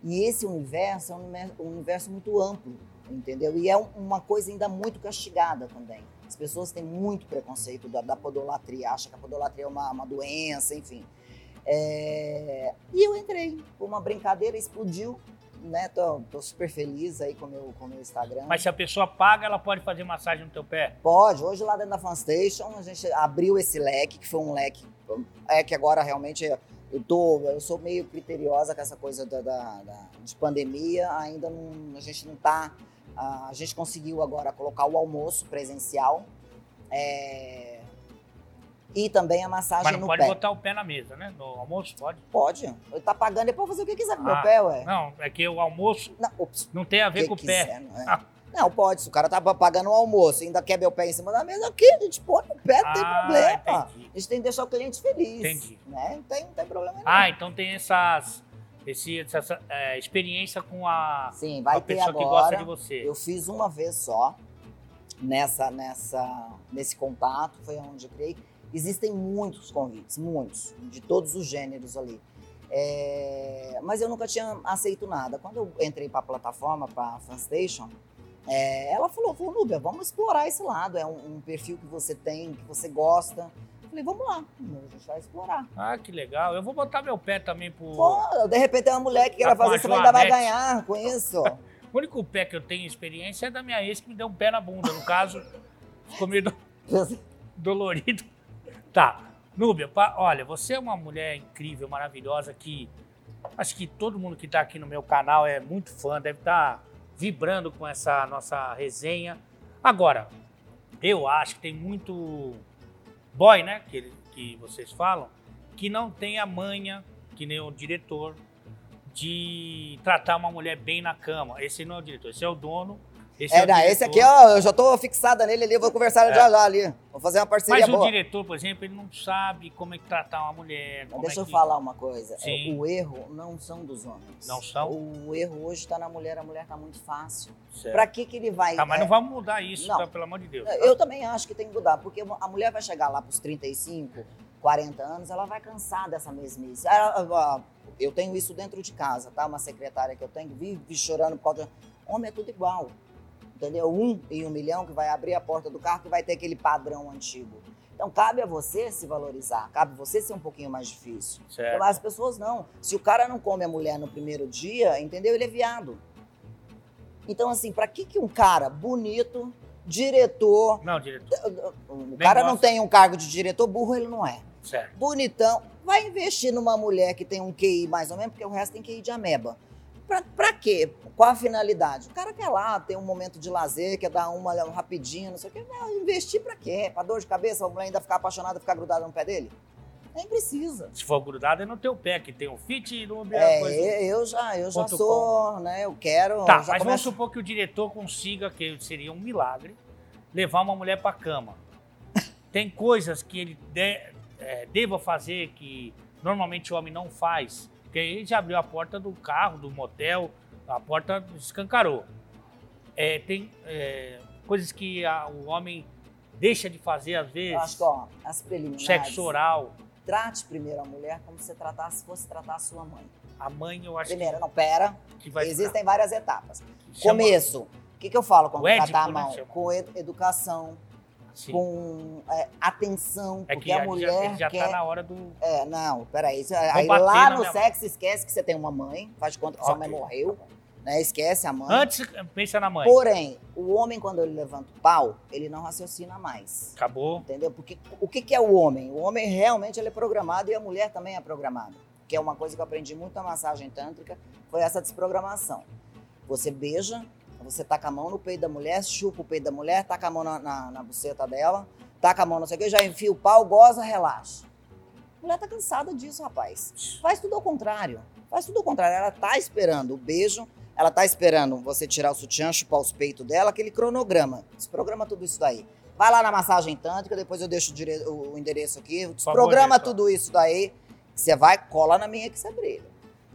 E esse universo é um universo, muito amplo, entendeu? E é um- uma coisa ainda muito castigada também. As pessoas têm muito preconceito da, da podolatria, acham que a podolatria é uma, uma doença, enfim. É, E eu entrei, uma brincadeira, explodiu, né? Tô, tô super feliz aí com o meu, com o meu Instagram. Mas se a pessoa paga, ela pode fazer massagem no teu pé? Pode. Hoje lá dentro da Fanstation a gente abriu esse leque, que foi um leque. É que agora realmente eu tô. Eu sou meio criteriosa com essa coisa da, da- da- de pandemia. Ainda não. A gente não tá. A gente conseguiu agora colocar o almoço presencial. é, e também a massagem Mas não no pode pé. botar o pé na mesa, né? No almoço pode. Pode. Ele tá pagando é pra fazer o que quiser com o meu Ah, pé, ué. Não, é que o almoço Não, ops, não tem a ver com o pé. quiser, não, é. Ah. Não, pode. Se o cara tá pagando o almoço e ainda quer meu pé em cima da mesa, aqui a gente põe o pé, não tem Ah, problema. entendi. A gente tem que deixar o cliente feliz. Entendi. Né? Não, tem, não tem problema não. Ah, então tem essas, esse, essa é, experiência com a, Sim, a vai ter pessoa que gosta agora. de você. Eu fiz uma vez só nessa, nessa, nesse contato, foi onde eu criei. Existem muitos convites, muitos, de todos os gêneros ali. É, mas eu nunca tinha aceito nada. Quando eu entrei para a plataforma, para a Fanstation, é, ela falou, falou, Núbia, vamos explorar esse lado. É um, um perfil que você tem, que você gosta. Eu falei, vamos lá, a gente vai explorar. Ah, que legal. Eu vou botar meu pé também pro. Pô, de repente é uma mulher que quer Tá com fazer, você ainda vai ganhar com isso. O único pé que eu tenho experiência é da minha ex que me deu um pé na bunda. No caso, ficou meio do- dolorido. Tá. Núbia, pa- olha, você é uma mulher incrível, maravilhosa, que acho que todo mundo que está aqui no meu canal é muito fã, deve estar vibrando com essa nossa resenha. Agora, eu acho que tem muito boy, né, que, que vocês falam, que não tem a manha, que nem o diretor, de tratar uma mulher bem na cama. Esse não é o diretor, esse é o dono. Esse É, o esse aqui, ó, eu já tô fixada nele ali, vou conversar É. já já ali. Vou fazer uma parceria Mas o boa. diretor, por exemplo, ele não sabe como é que tratar uma mulher. Mas deixa é eu que- falar uma coisa. é, Sim. O erro não são dos homens. Não são? O erro hoje tá na mulher, a mulher tá muito fácil. Certo. Pra que que ele vai... Tá, mas é, não vamos mudar isso, tá, pelo amor de Deus. tá? Eu também acho que tem que mudar, porque a mulher vai chegar lá pros 35, 40 anos, ela vai cansar dessa mesmice. Eu tenho isso dentro de casa, tá? Uma secretária que eu tenho, vive chorando por causa de... Homem é tudo igual, entendeu? Um em um milhão que vai abrir a porta do carro que vai ter aquele padrão antigo. Então, cabe a você se valorizar, cabe você ser um pouquinho mais difícil. Certo. Mas as pessoas não. Se o cara não come a mulher no primeiro dia, entendeu? Ele é viado. Então, assim, pra que, que um cara bonito, diretor, Não, diretor. o Bem cara não tem um cargo de diretor, burro ele não é. Certo. Bonitão, vai investir numa mulher que tem um QI mais ou menos, porque o resto tem QI de ameba. Pra, pra quê? Qual a finalidade? O cara quer lá ter um momento de lazer, quer dar uma rapidinho, não sei o quê. Vai investir pra quê? Pra dor de cabeça, a mulher ainda ficar apaixonada, ficar grudada no pé dele? Nem precisa. Se for grudado é no teu pé, que tem o fit e no É, coisa. eu já, eu já sou, né? Eu quero. Tá, mas vamos começo- supor que o diretor consiga, que seria um milagre, levar uma mulher pra cama. Tem coisas que ele de- é, deva fazer que normalmente o homem não faz. Porque ele já abriu a porta do carro, do motel, a porta escancarou. É, tem é, coisas que a- o homem deixa de fazer às Eu vezes. acho que, ó, as preliminares. Sexo oral. Trate primeiro a mulher como se tratasse, se fosse tratar a sua mãe. A mãe, eu acho Primeiro, não, pera. que Existem várias etapas. ficar- chama- Começo. O que, que eu falo quando O Édipo, tratar a né, mão? Com ed- educação, Sim. com é, atenção, É porque que a mulher já, já quer... tá na hora do. É, não, peraí. Isso- Aí bater lá no sexo, esquece que você tem uma mãe, faz de conta que sua Ok. mãe morreu, né? Esquece a mãe. Antes, pensa na mãe. Porém, o homem, quando ele levanta o pau, ele não raciocina mais. Acabou. Entendeu? Porque o que, que é o homem? O homem realmente ele é programado e a mulher também é programada. Que é uma coisa que eu aprendi muito na massagem tântrica, foi essa desprogramação. Você beija, você taca a mão no peito da mulher, chupa o peito da mulher, taca a mão na, na, na buceta dela, taca a mão não sei o que, já enfia o pau, goza, relaxa. A mulher tá cansada disso, rapaz. Faz tudo ao contrário. Faz tudo ao contrário. Ela tá esperando o beijo, ela tá esperando você tirar o sutiã, chupar os peitos dela, aquele cronograma. Desprograma tudo isso daí. Vai lá na massagem tântrica, depois eu deixo o, dire... o endereço aqui. Desprograma tudo isso daí. Você vai, cola na minha que você brilha.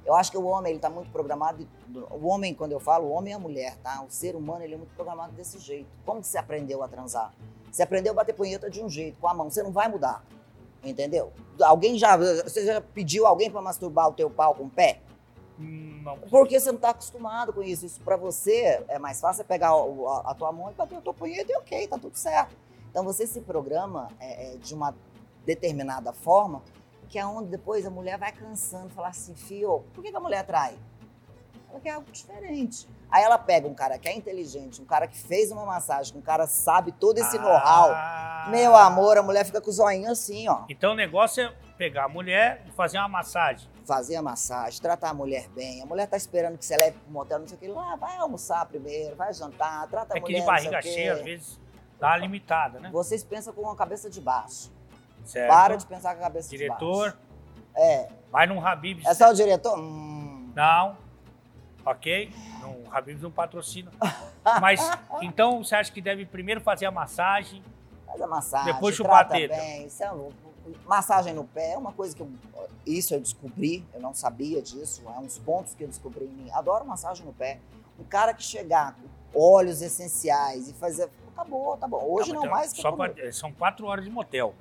Eu acho que o homem, ele tá muito programado. O homem, quando eu falo, o homem e a mulher, tá? O ser humano, ele é muito programado desse jeito. Como que você aprendeu a transar? Você aprendeu a bater punheta de um jeito, com a mão. Você não vai mudar. Entendeu? Alguém já. Você já pediu alguém para masturbar o teu pau com o pé? Não. Porque você não está acostumado com isso. Isso para você é mais fácil é pegar a, a, tua mão e bater a tua punheta e ok, tá tudo certo. Então você se programa é, é, de uma determinada forma que é onde depois a mulher vai cansando, falar assim, fio, por que, que a mulher atrai? Ela quer algo diferente. Aí ela pega um cara que é inteligente, um cara que fez uma massagem, um cara sabe todo esse ah, know-how. Meu amor, a mulher fica com o zoinho assim, ó. Então o negócio é pegar a mulher e fazer uma massagem. Fazer a massagem, tratar a mulher bem. A mulher tá esperando que você leve pro motel, não sei o que. Lá, vai almoçar primeiro, vai jantar, trata a é mulher. É que de barriga cheia, às vezes, dá uma limitada, né? Vocês pensam com a cabeça de baixo. Certo. Para de pensar com a cabeça diretor, de baixo. Diretor. É. Vai num Habib. É só o diretor? Hum. Não. Ok? Não, o Habib não patrocina. Mas, então, você acha que deve primeiro fazer a massagem? Faz a massagem. Depois chupar a teta. Bem. Isso é um, massagem no pé é uma coisa que eu, isso eu descobri, eu não sabia disso, é uns pontos que eu descobri em mim. Adoro massagem no pé. Um cara que chegar com óleos essenciais e fazer acabou, tá bom. Hoje não, não mais. Só pra, são quatro horas de motel.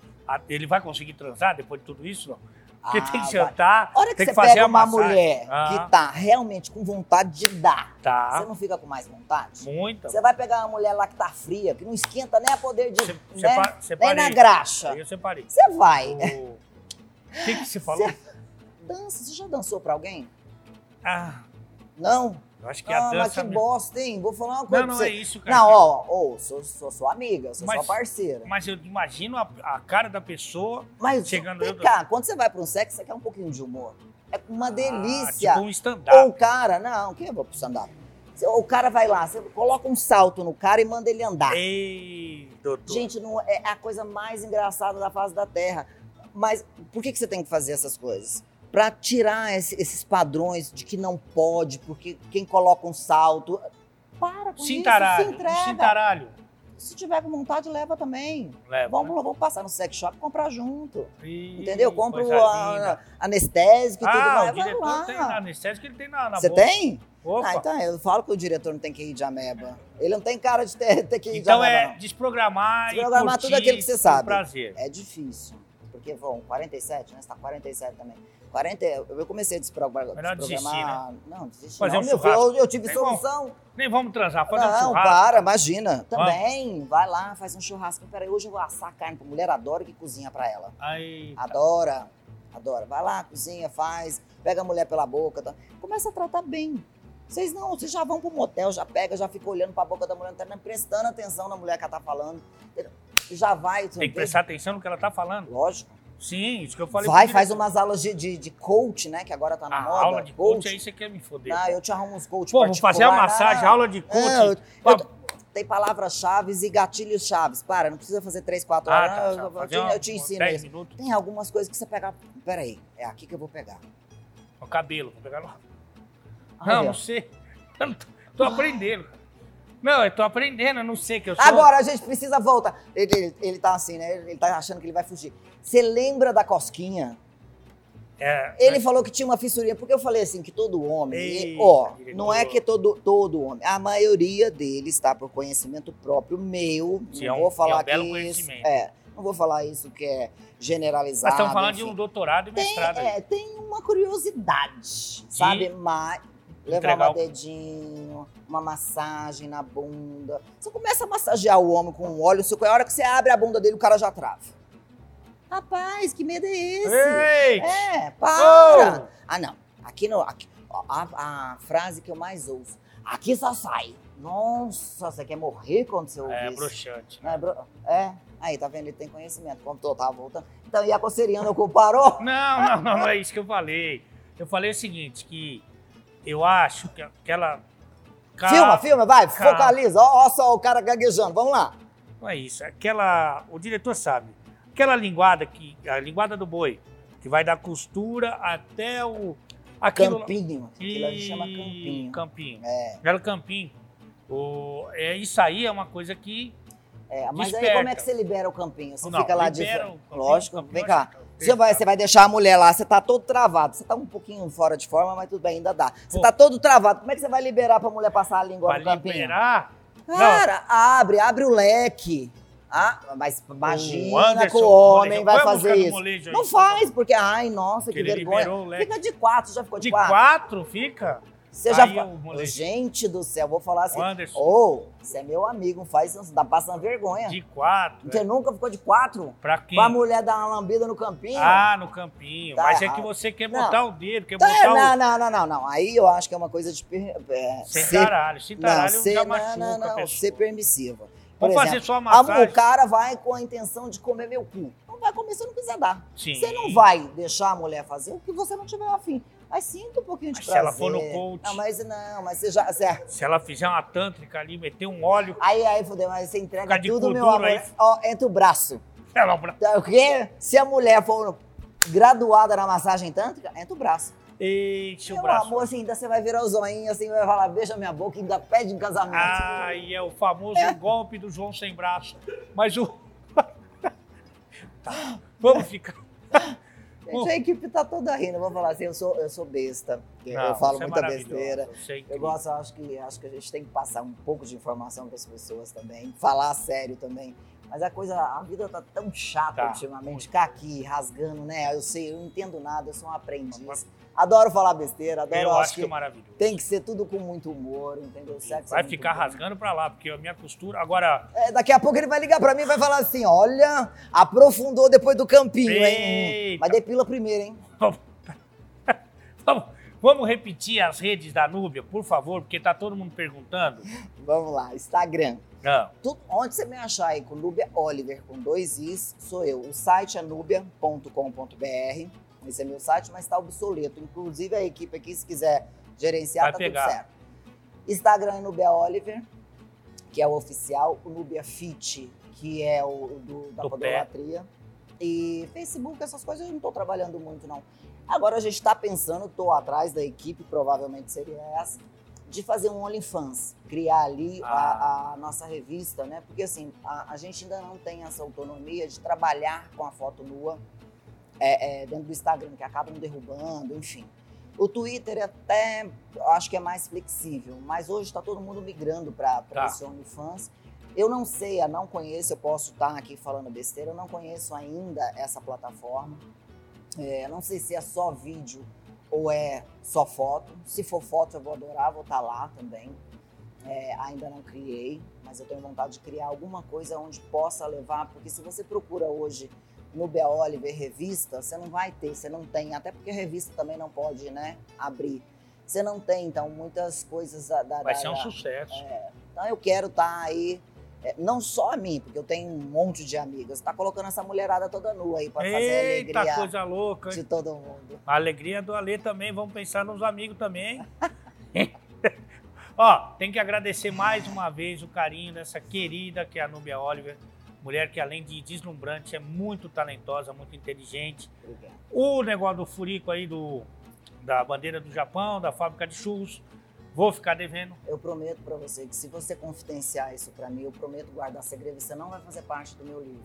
Ele vai conseguir transar depois de tudo isso? Não? Porque ah, tem que jantar, hora que tem você que fazer pega uma massagem. mulher ah. que tá realmente com vontade de dar, tá. você não fica com mais vontade? Muita. Você vai pegar uma mulher lá que tá fria, que não esquenta nem a poder de. Cê, né? separei. Nem na graxa. Eu separei. Você vai. O que, que você falou? Cê... Dança. Você já dançou pra alguém? Ah. Não? Eu acho que ah, a dança... mas que bosta, hein? Vou falar uma coisa Não, não é isso, cara. Não, ó, ó sou, sou sua amiga, sou mas, sua parceira. Mas eu imagino a, a cara da pessoa mas, chegando... Vem eu... cá, quando você vai pra um sexo, você quer um pouquinho de humor. É uma ah, delícia. tipo um stand-up. Ou o cara, não, quem vou pro stand-up? O cara vai lá, você coloca um salto no cara e manda ele andar. Ei, doutor. Gente, não, é a coisa mais engraçada da face da Terra. Mas por que, que você tem que fazer essas coisas? Para tirar esse, esses padrões de que não pode, porque quem coloca um salto. Para com cintaralho, isso, se entrega. Cintaralho. Se tiver com vontade, leva também. Leva, vamos, né? vamos passar no sex shop e comprar junto. Ih, entendeu? Compra o a, anestésico e ah, tudo mais. o diretor lá. tem anestésico, ele tem na, na Você bolsa. tem? Opa. Ah, então eu falo que o diretor não tem que ir de ameba. Ele não tem cara de ter, ter que ir então de ameba. Então é desprogramar, desprogramar e tudo aquilo que você sabe. prazer. É difícil. Porque vão 47, né? Você tá 47 também. 40, eu comecei a desprogramar. Melhor desistir, né? Não, desistir. Fazer não, um meu churrasco. filho, eu, eu tive nem solução. Vamos, nem vamos transar, fazer não, um churrasco. para, imagina. Também, vai lá, faz um churrasco. Peraí, hoje eu vou assar carne pra mulher, adora que cozinha pra ela. Aí, adora, adora. Vai lá, cozinha, faz, pega a mulher pela boca. Tá. Começa a tratar bem. Vocês não, vocês já vão pro motel, já pega, já fica olhando pra boca da mulher, não tá nem prestando atenção na mulher que ela tá falando. Já vai. Tem que prestar atenção no que ela tá falando. Lógico. Sim, isso que eu falei. Vai, faz umas aulas de, de, de, coach, né? Que agora tá na a moda. aula de coach, coach, aí você quer me foder. Ah, eu te arrumo uns coach Pô, vou fazer a massagem, não, aula de coach. Não, eu, eu, tem palavras-chave e gatilhos chaves. Para, não precisa fazer três, quatro horas. Ah, tá, eu, tá. eu, te, eu te ensino isso. Minutos. Tem algumas coisas que você pega. Peraí, é aqui que eu vou pegar. O cabelo, vou pegar no. Não, não sei. Eu não tô, tô aprendendo. Não, eu tô aprendendo, eu não sei que eu sou. Agora a gente precisa voltar. Ele, ele, ele tá assim, né? Ele tá achando que ele vai fugir. Você lembra da cosquinha? É, ele falou que tinha uma fissurinha, porque eu falei assim, que todo homem, ó, não é que todo, todo homem, a maioria deles está por conhecimento próprio meu, Sim, não é um, vou falar é um que isso, é, não vou falar isso que é generalizado. Mas estamos falando enfim. de um doutorado e mestrado. Tem, é, tem uma curiosidade, sabe? Mas levar um dedinho, uma massagem na bunda. Você começa a massagear o homem com óleo, a hora que você abre a bunda dele, o cara já trava. Rapaz, que medo é esse? Ei! É, para! Oh! Ah, não. Aqui não. Aqui, a, a, frase que eu mais ouço. Aqui só sai. Nossa, você quer morrer quando você ouve é, isso? Bruxante, né? É, bro... é, aí, tá vendo? Ele tem conhecimento. Como eu tava voltando. Então, e a coceirinha não comparou? Não, não, não, não é isso que eu falei. Eu falei o seguinte, que eu acho que aquela... Filma, filma, vai, focaliza. Ó só o cara gaguejando, vamos lá. Não é isso, aquela... O diretor sabe aquela linguada que a linguada do boi, Que vai da costura até o. Aquilo, Campinho. Aquilo a gente chama campinho. Campinho. É, Belo campinho. O... É, isso aí é uma coisa que. é, mas aí Desperta. como é que você libera o campinho? Você Não, fica lá de Lógico, campinho vem é cá. Você vai, você vai deixar a mulher lá, você tá todo travado. Você tá um pouquinho fora de forma, mas tudo bem, ainda dá. Você Pô. tá todo travado. Como é que você vai liberar pra mulher passar a língua Pra no campinho? liberar. Cara, abre, abre o leque. Ah, mas o imagina Anderson, que o homem vai põe a música fazer do isso. molejo aí. Não faz, porque, ai, nossa, Que que ele vergonha. liberou o leque. Fica de quatro, já ficou de, De quatro? quatro fica. Você já. Gente do céu, vou falar assim. O Anderson. Ô, você é meu amigo, não faz dá passando vergonha. De quatro. Você é. nunca ficou de quatro? Pra quem? Pra mulher dar uma lambida no campinho? Ah, no campinho. Tá Mas é errado. que você quer Não. botar o dedo, quer Tá, botar não, o. não, não, não, não. Aí eu acho que é uma coisa de. É, Sem ser- taralho. Sem não, taralho ser, já não, machuca não, não, pessoa. ser permissiva. Por fazer exemplo, só a a- massagem. o cara vai com a intenção de comer meu cu. Não vai comer se não quiser dar. Sim. Você não vai deixar a mulher fazer o que você não tiver afim. Mas sinta um pouquinho de Mas se prazer. ela for no coach. Não, mas não, mas você já. Você, Se ela fizer uma tântrica ali, meter um óleo, aí, aí, fodeu, mas você entrega tudo, meu amor. aí. Ó, entre o braço. ela. Tá, O quê? Se a mulher for graduada na massagem tântrica, entra o braço. O Meu braço. amor, assim, ainda você vai virar o zoinho, assim, vai falar, beija minha boca e ainda pede em casamento. Ai, é o famoso golpe do João sem braço. Mas o. Tá, Vamos ficar. Gente, a equipe tá toda rindo. Eu vou falar assim, eu sou, eu sou besta. Não, eu falo é muita maravilhoso, besteira. é Eu incrível. gosto, eu acho que, acho que a gente tem que passar um pouco de informação para as pessoas também, falar sério também. Mas a coisa, a vida tá tão chata Tá. ultimamente, ficar aqui rasgando, né? Eu sei, eu não entendo nada, eu sou um aprendiz. Adoro falar besteira, adoro, Eu acho que que é maravilhoso. tem que ser tudo com muito humor, entendeu? Sexo Vai é ficar bom. rasgando pra lá, porque a minha costura. Agora, É, daqui a pouco ele vai ligar pra mim e vai falar assim: olha, aprofundou depois do campinho, hein? Eita. Mas depila primeiro, hein? vamos, vamos repetir as redes da Núbia, por favor, porque tá todo mundo perguntando. Vamos lá, Instagram. Não. Tu- onde você me achar aí com Núbia Oliver, com dois Is, sou eu. O site é nubia.com.br. Esse é meu site, mas está obsoleto. Inclusive a equipe aqui, se quiser gerenciar, Vai tá pegar. tudo certo. Instagram é Nubia Oliver, que é o oficial. O Nubia Fit, que é o do, da Do podolatria. E Facebook, essas coisas eu não estou trabalhando muito, não. Agora a gente está pensando, estou atrás da equipe, provavelmente seria essa, de fazer um OnlyFans. Criar ali Ah. a, a nossa revista, né? Porque assim, a, a gente ainda não tem essa autonomia de trabalhar com a foto nua é, é, dentro do Instagram, que acabam derrubando, enfim. O Twitter é até, acho que é mais flexível, mas hoje está todo mundo migrando para Tá. esse OnlyFans. Eu não sei, eu não conheço, eu posso estar aqui falando besteira, eu não conheço ainda essa plataforma. É, não sei se é só vídeo ou é só foto. Se for foto, eu vou adorar, vou estar lá também. É, ainda não criei, mas eu tenho vontade de criar alguma coisa onde possa levar, porque se você procura hoje no Bea Oliver revista, você não vai ter, você não tem, até porque revista também não pode, né, abrir. Você não tem, então, muitas coisas da... da Vai da- ser um da- sucesso. então eu quero estar aí, é, não só a mim, porque eu tenho um monte de amigas, tá colocando essa mulherada toda nua aí para fazer a Eita, alegria coisa louca. de todo mundo. A alegria do Alê também, vamos pensar nos amigos também. Ó, tem que agradecer mais uma vez o carinho dessa querida que é a Núbia Oliver. Mulher que além de deslumbrante, é muito talentosa, muito inteligente. Obrigada. O negócio do furico aí do, da bandeira do Japão, da fábrica de churros, vou ficar devendo. Eu prometo para você que se você confidenciar isso para mim, eu prometo guardar segredo, você não vai fazer parte do meu livro.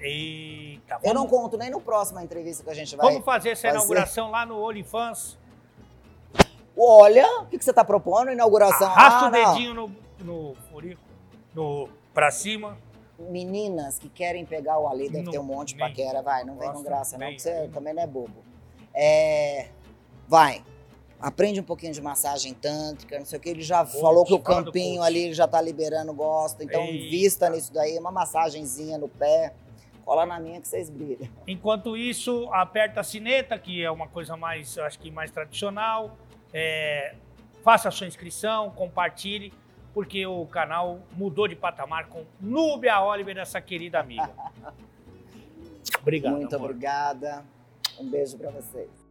Eita, Eu não vamos, conto nem no próximo entrevista que a gente vai. vamos fazer essa fazer. inauguração lá no OnlyFans. Olha, o que, que você tá propondo? Inauguração? Arrasta Ah, o dedinho no, no furico, no, pra cima. Meninas que querem pegar o Ale, deve Não, ter um monte de paquera, vai, não vem com graça, não, que você também não é bobo. É, vai, aprende um pouquinho de massagem tântrica, não sei o que, ele já falou que o campinho ali ele já tá liberando, gosta, então Eita. invista nisso daí, uma massagenzinha no pé, cola na minha que vocês brilham. Enquanto isso, aperta a sineta, que é uma coisa mais, eu acho que mais tradicional. É, faça a sua inscrição, compartilhe, porque o canal mudou de patamar com Núbia Oliver, essa querida amiga. Obrigado. Muito amor. obrigada, um beijo para vocês.